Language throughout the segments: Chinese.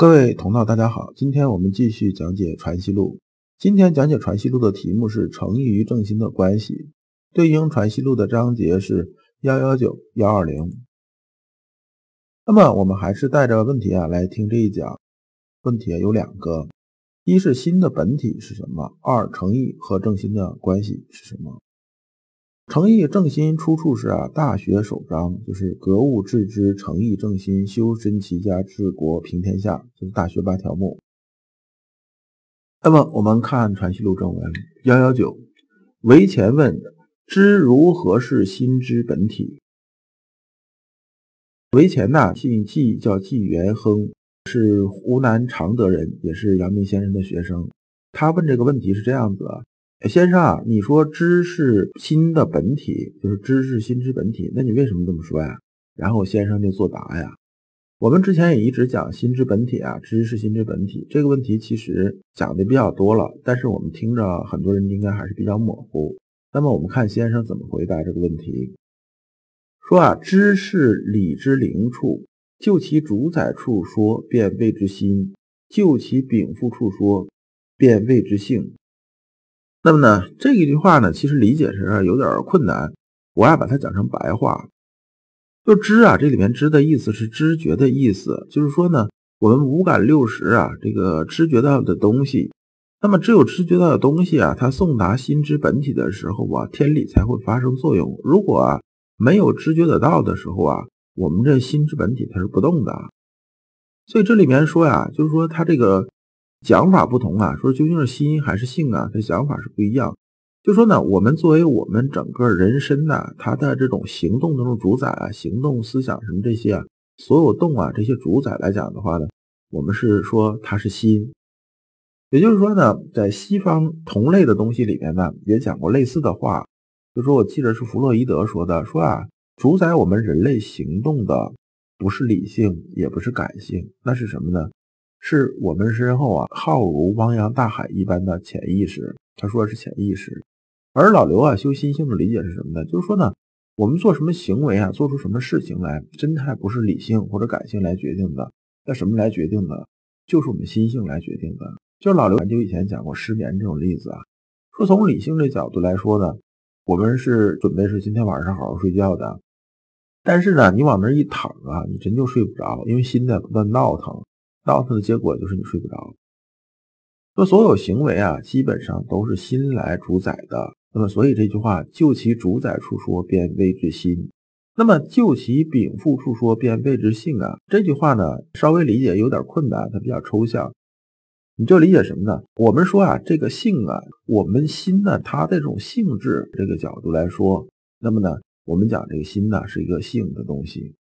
各位同道，大家好，今天我们继续讲解《传习录》。今天讲解《传习录》的题目是诚意与正心的关系，对应《传习录》的章节是幺幺九幺二零。那么我们还是带着问题啊来听这一讲。问题有两个：一是心的本体是什么？二诚意和正心的关系是什么？诚意正心出处是啊，《大学》首章，就是格物致知，诚意正心，修身齐家治国平天下，就是《大学》八条目。那么我们看《传习录》正文幺幺九，为前问知如何是心之本体？为前呐，姓纪，叫纪元亨，是湖南常德人，也是阳明先生的学生。他问这个问题是这样子。先生，你说知是心的本体，就是知是心之本体，那你为什么这么说呀？然后先生就作答呀。我们之前也一直讲心之本体啊，知是心之本体这个问题其实讲的比较多了，但是我们听着很多人应该还是比较模糊。那么我们看先生怎么回答这个问题，说啊，知是理之灵处，就其主宰处说，便谓之心；就其禀赋处说，便谓之性。那么呢，这一句话呢，其实理解是有点困难。我要把它讲成白话，就知啊，这里面知的意思是知觉的意思，就是说呢，我们五感六识啊，这个知觉到的东西，那么只有知觉到的东西啊，它送达心之本体的时候啊，天理才会发生作用。如果啊没有知觉得到的时候啊，我们这心之本体它是不动的。所以这里面说呀，就是说它这个。讲法不同啊，说究竟是心还是性啊？这想法是不一样。就说呢，我们作为我们整个人身呐，它的这种行动这种主宰啊，行动思想什么这些啊，所有动啊这些主宰来讲的话呢，我们是说它是心。也就是说呢，在西方同类的东西里面呢，也讲过类似的话。就说我记得是弗洛伊德说的，说啊，主宰我们人类行动的不是理性，也不是感性，那是什么呢？是我们身后啊，浩如汪洋大海一般的潜意识。他说的是潜意识，而老刘啊，修心性的理解是什么呢？就是说呢，我们做什么行为啊，做出什么事情来，真态不是理性或者感性来决定的，那什么来决定的？就是我们心性来决定的。就老刘很久以前讲过失眠这种例子啊，说从理性这角度来说呢，我们是准备是今天晚上好好睡觉的，但是呢，你往那一躺啊，你真就睡不着，因为心在不断闹腾。闹腾的结果就是你睡不着。说所有行为啊，基本上都是心来主宰的。那么，所以这句话就其主宰处说，便谓之心；那么就其禀赋处说，便谓之性啊。这句话呢，稍微理解有点困难，它比较抽象。你就理解什么呢？我们说啊，这个性啊，我们心呢，它的这种性质这个角度来说，那么呢，我们讲这个心呢，是一个性的东西。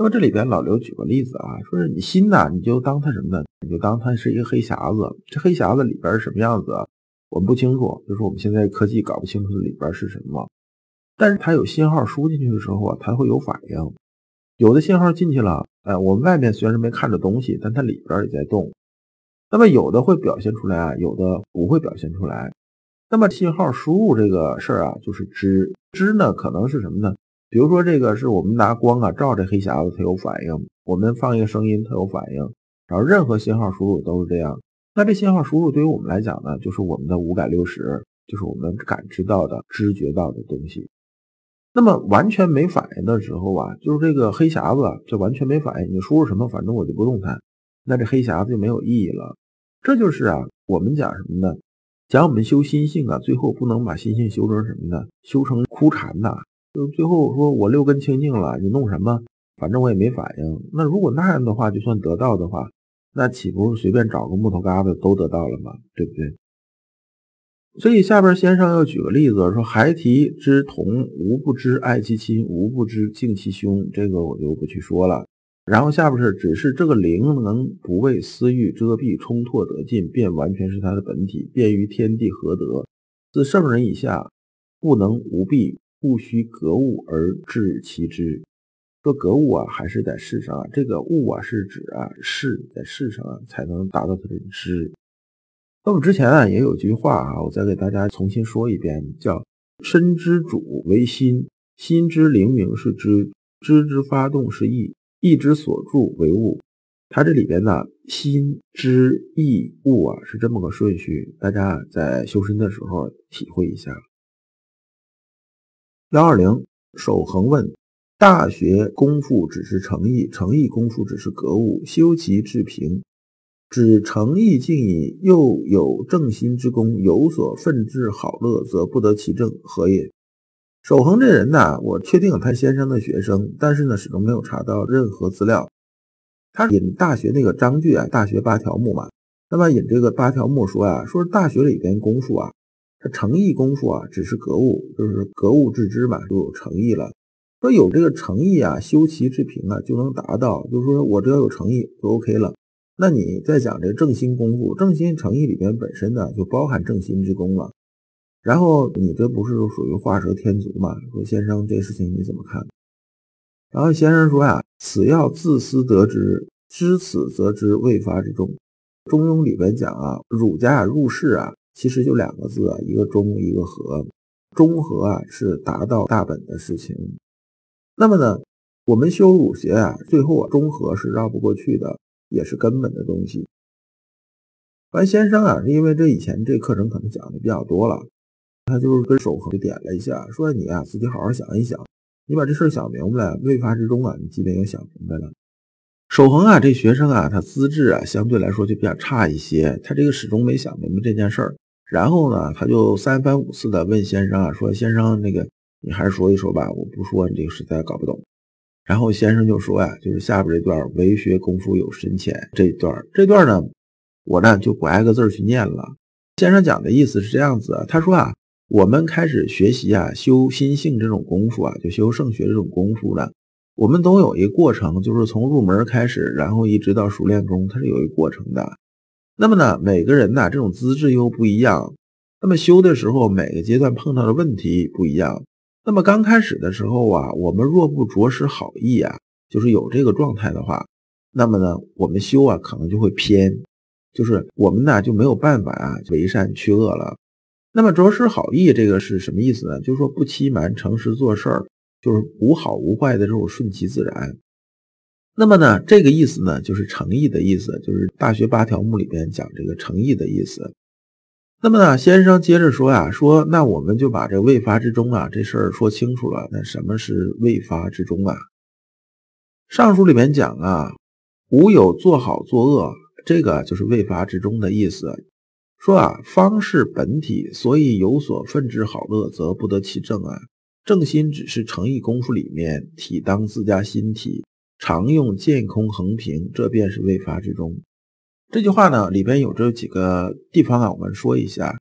那么这里边老刘举个例子啊，说是你心呐，你就当它什么呢？你就当它是一个黑匣子。这黑匣子里边是什么样子？我们不清楚，就是我们现在科技搞不清楚里边是什么。但是它有信号输进去的时候啊，它会有反应。有的信号进去了，哎，我们外面虽然是没看着东西，但它里边也在动。那么有的会表现出来啊，有的不会表现出来。那么信号输入这个事儿啊，就是知知呢，可能是什么呢？比如说，这个是我们拿光啊照这黑匣子，它有反应；我们放一个声音，它有反应。然后任何信号输入都是这样。那这信号输入对于我们来讲呢，就是我们的五感六识，就是我们感知到的、知觉到的东西。那么完全没反应的时候啊，就是这个黑匣子就完全没反应，你输入什么，反正我就不动弹，那这黑匣子就没有意义了。这就是啊，我们讲什么呢？讲我们修心性啊，最后不能把心性修成什么呢？修成枯禅呐。就最后说，我六根清净了，你弄什么？反正我也没反应。那如果那样的话，就算得到的话，那岂不是随便找个木头疙瘩都得到了吗？对不对？所以下边先生要举个例子，说孩提之童无不知爱其亲，无不知敬其兄。这个我就不去说了。然后下边是只是这个灵能不为私欲遮蔽冲拓得尽，便完全是他的本体，便于天地合德。自圣人以下，不能无弊。不须格物而致其知，说格物啊，还是在世上啊。这个物啊，是指啊事在世上啊，才能达到它的知。那么之前啊，也有句话啊，我再给大家重新说一遍，叫身之主为心，心之灵明是知，知之发动是意，意之所助为物。它这里边呢，心知意物啊，是这么个顺序，大家在修身的时候体会一下。幺二零，守恒问：大学功夫只是诚意，诚意功夫只是格物，修其至平，指诚意尽矣，又有正心之功，有所奋志好乐，则不得其正，何也？守恒这人呢，我确定他先生的学生，但是呢，始终没有查到任何资料。他引大学那个章句啊，大学八条目嘛。那么引这个八条目说啊，说是大学里边功夫啊，他诚意功夫啊，只是格物，就是格物致知嘛，就有诚意了。说有这个诚意啊，修齐治平啊，就能达到。就是说我只要有诚意就 OK 了。那你再讲这个正心功夫，正心诚意里边本身呢，就包含正心之功了。然后你这不是属于画蛇添足嘛？说先生这事情你怎么看？然后先生说呀。此要自私得之，知此则知未发之中。中庸里边讲啊，儒家入世啊，其实就两个字啊，一个中，一个和。中和啊，是达到大本的事情。那么呢，我们修儒学啊，最后啊，中和是绕不过去的，也是根本的东西。完，先生啊，因为这以前这课程可能讲的比较多了，他就是跟守恒点了一下，说你啊，自己好好想一想。你把这事儿想明白了，未发之中啊，你基本也想明白了。守恒啊，这学生啊，他资质啊，相对来说就比较差一些，他这个始终没想明白这件事儿。然后呢，他就三番五次的问先生啊，说先生那个你还是说一说吧，我不说你这个实在搞不懂。然后先生就说呀，就是下边这段为学功夫有深浅这段，这段呢，我呢就不挨个字儿去念了。先生讲的意思是这样子，他说啊。我们开始学习啊，修心性这种功夫啊，就修圣学这种功夫呢，我们都有一个过程，就是从入门开始，然后一直到熟练功，它是有一个过程的。那么呢，每个人呢，这种资质又不一样，那么修的时候，每个阶段碰到的问题不一样。那么刚开始的时候啊，我们若不着实好意啊，就是有这个状态的话，那么呢，我们修啊，可能就会偏，就是我们呢就没有办法啊，为善去恶了。那么着实好意这个是什么意思呢？就是说不欺瞒、诚实做事儿，就是无好无坏的这种顺其自然。那么呢，这个意思呢，就是诚意的意思，就是《大学八条目》里边讲这个诚意的意思。那么呢，先生接着说呀，说那我们就把这未发之中啊这事儿说清楚了。那什么是未发之中啊？上书里面讲啊，无有做好做恶，这个就是未发之中的意思。说啊，方是本体，所以有所奋之好乐，则不得其正啊。正心只是诚意功夫里面，体当自家心体，常用见空横平，这便是未发之中。这句话呢，里边有这几个地方啊，我们说一下。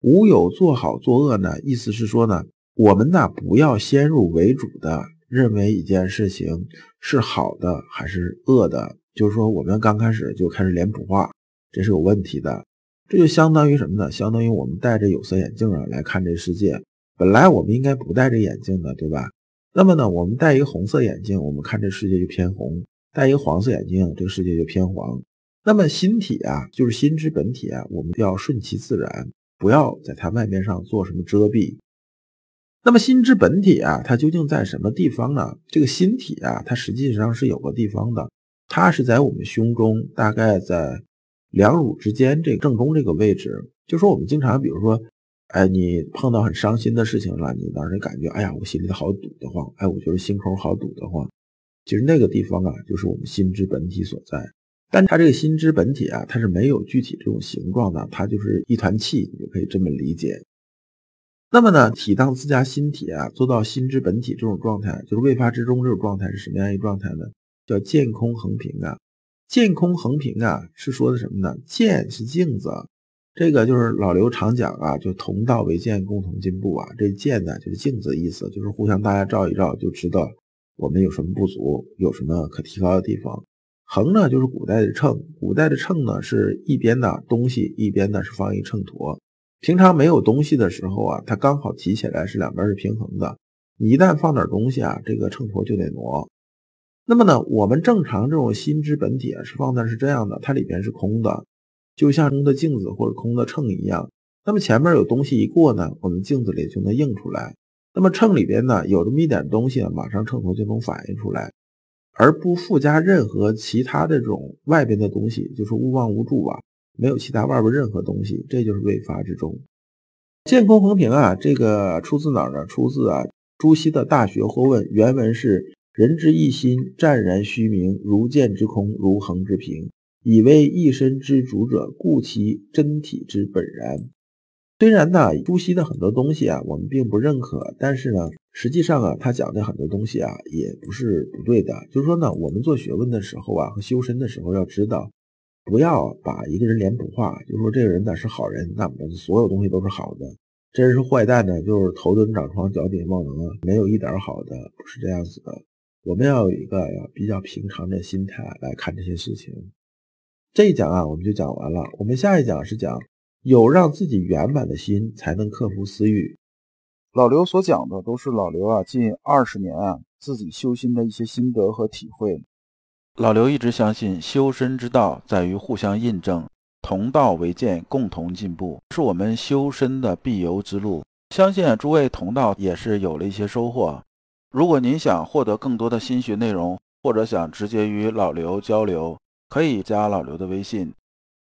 无有做好做恶呢，意思是说呢，我们呢不要先入为主的认为一件事情是好的还是恶的，就是说我们刚开始就开始脸谱化，这是有问题的。这就相当于什么呢？相当于我们戴着有色眼镜啊来看这世界。本来我们应该不戴着眼镜的，对吧？那么呢，我们戴一个红色眼镜，我们看这世界就偏红；戴一个黄色眼镜，这个世界就偏黄。那么心体啊，就是心之本体啊，我们要顺其自然，不要在它外面上做什么遮蔽。那么心之本体啊，它究竟在什么地方呢？这个心体啊，它实际上是有个地方的，它是在我们胸中，大概在。两乳之间这个正中这个位置，就说我们经常，比如说，哎，你碰到很伤心的事情了，你当时感觉，哎呀，我心里好堵得慌，哎，我觉得心口好堵得慌。其实那个地方啊，就是我们心之本体所在。但它这个心之本体啊，它是没有具体这种形状的，它就是一团气，你就可以这么理解。那么呢，体当自家心体啊，做到心之本体这种状态，就是未发之中这种状态是什么样一个状态呢？叫见空横平啊。见空横平啊，是说的什么呢？见是镜子，这个就是老刘常讲啊，就同道为鉴，共同进步啊。这鉴呢，就是镜子的意思，就是互相大家照一照，就知道我们有什么不足，有什么可提高的地方。横呢，就是古代的秤，古代的秤呢是一边的东西，一边呢是放一秤砣。平常没有东西的时候啊，它刚好提起来是两边是平衡的。你一旦放点东西啊，这个秤砣就得挪。那么呢，我们正常这种心之本体啊，是放的是这样的，它里边是空的，就像空的镜子或者空的秤一样。那么前面有东西一过呢，我们镜子里就能映出来。那么秤里边呢，有这么一点东西，马上秤砣就能反映出来。而不附加任何其他的这种外边的东西，就是勿忘无助啊，没有其他外边任何东西，这就是未发之中。见空横平啊，这个出自哪儿呢？出自啊朱熹的《大学或问》，原文是：“人之一心，湛然虚明，如见之空，如恒之平，以为一身之主者，故其真体之本然。”虽然呢，朱熹的很多东西啊，我们并不认可，但是呢，实际上啊，他讲的很多东西啊，也不是不对的。就是说呢，我们做学问的时候啊，和修身的时候要知道。不要把一个人脸谱化，就说这个人呢是好人，那么所有东西都是好的；这人是坏蛋呢，就是头顶长疮，脚底忘能，没有一点好的，不是这样子的。我们要有一个比较平常的心态来看这些事情。这一讲啊，我们就讲完了。我们下一讲是讲有让自己圆满的心，才能克服私欲。老刘所讲的都是老刘啊近二十年啊自己修心的一些心得和体会。老刘一直相信，修身之道在于互相印证，同道为鉴，共同进步，是我们修身的必由之路。相信诸位同道也是有了一些收获。如果您想获得更多的心学内容，或者想直接与老刘交流，可以加老刘的微信。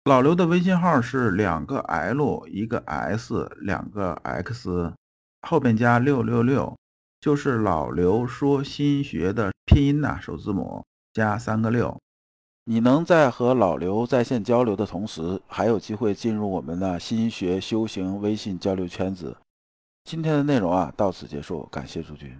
老刘的微信号是两个 L 一个 S 两个 X，后边加六六六，就是老刘说心学的拼音呐，首字母。加三个六，你能在和老刘在线交流的同时，还有机会进入我们的心学修行微信交流圈子。今天的内容啊，到此结束，感谢诸君。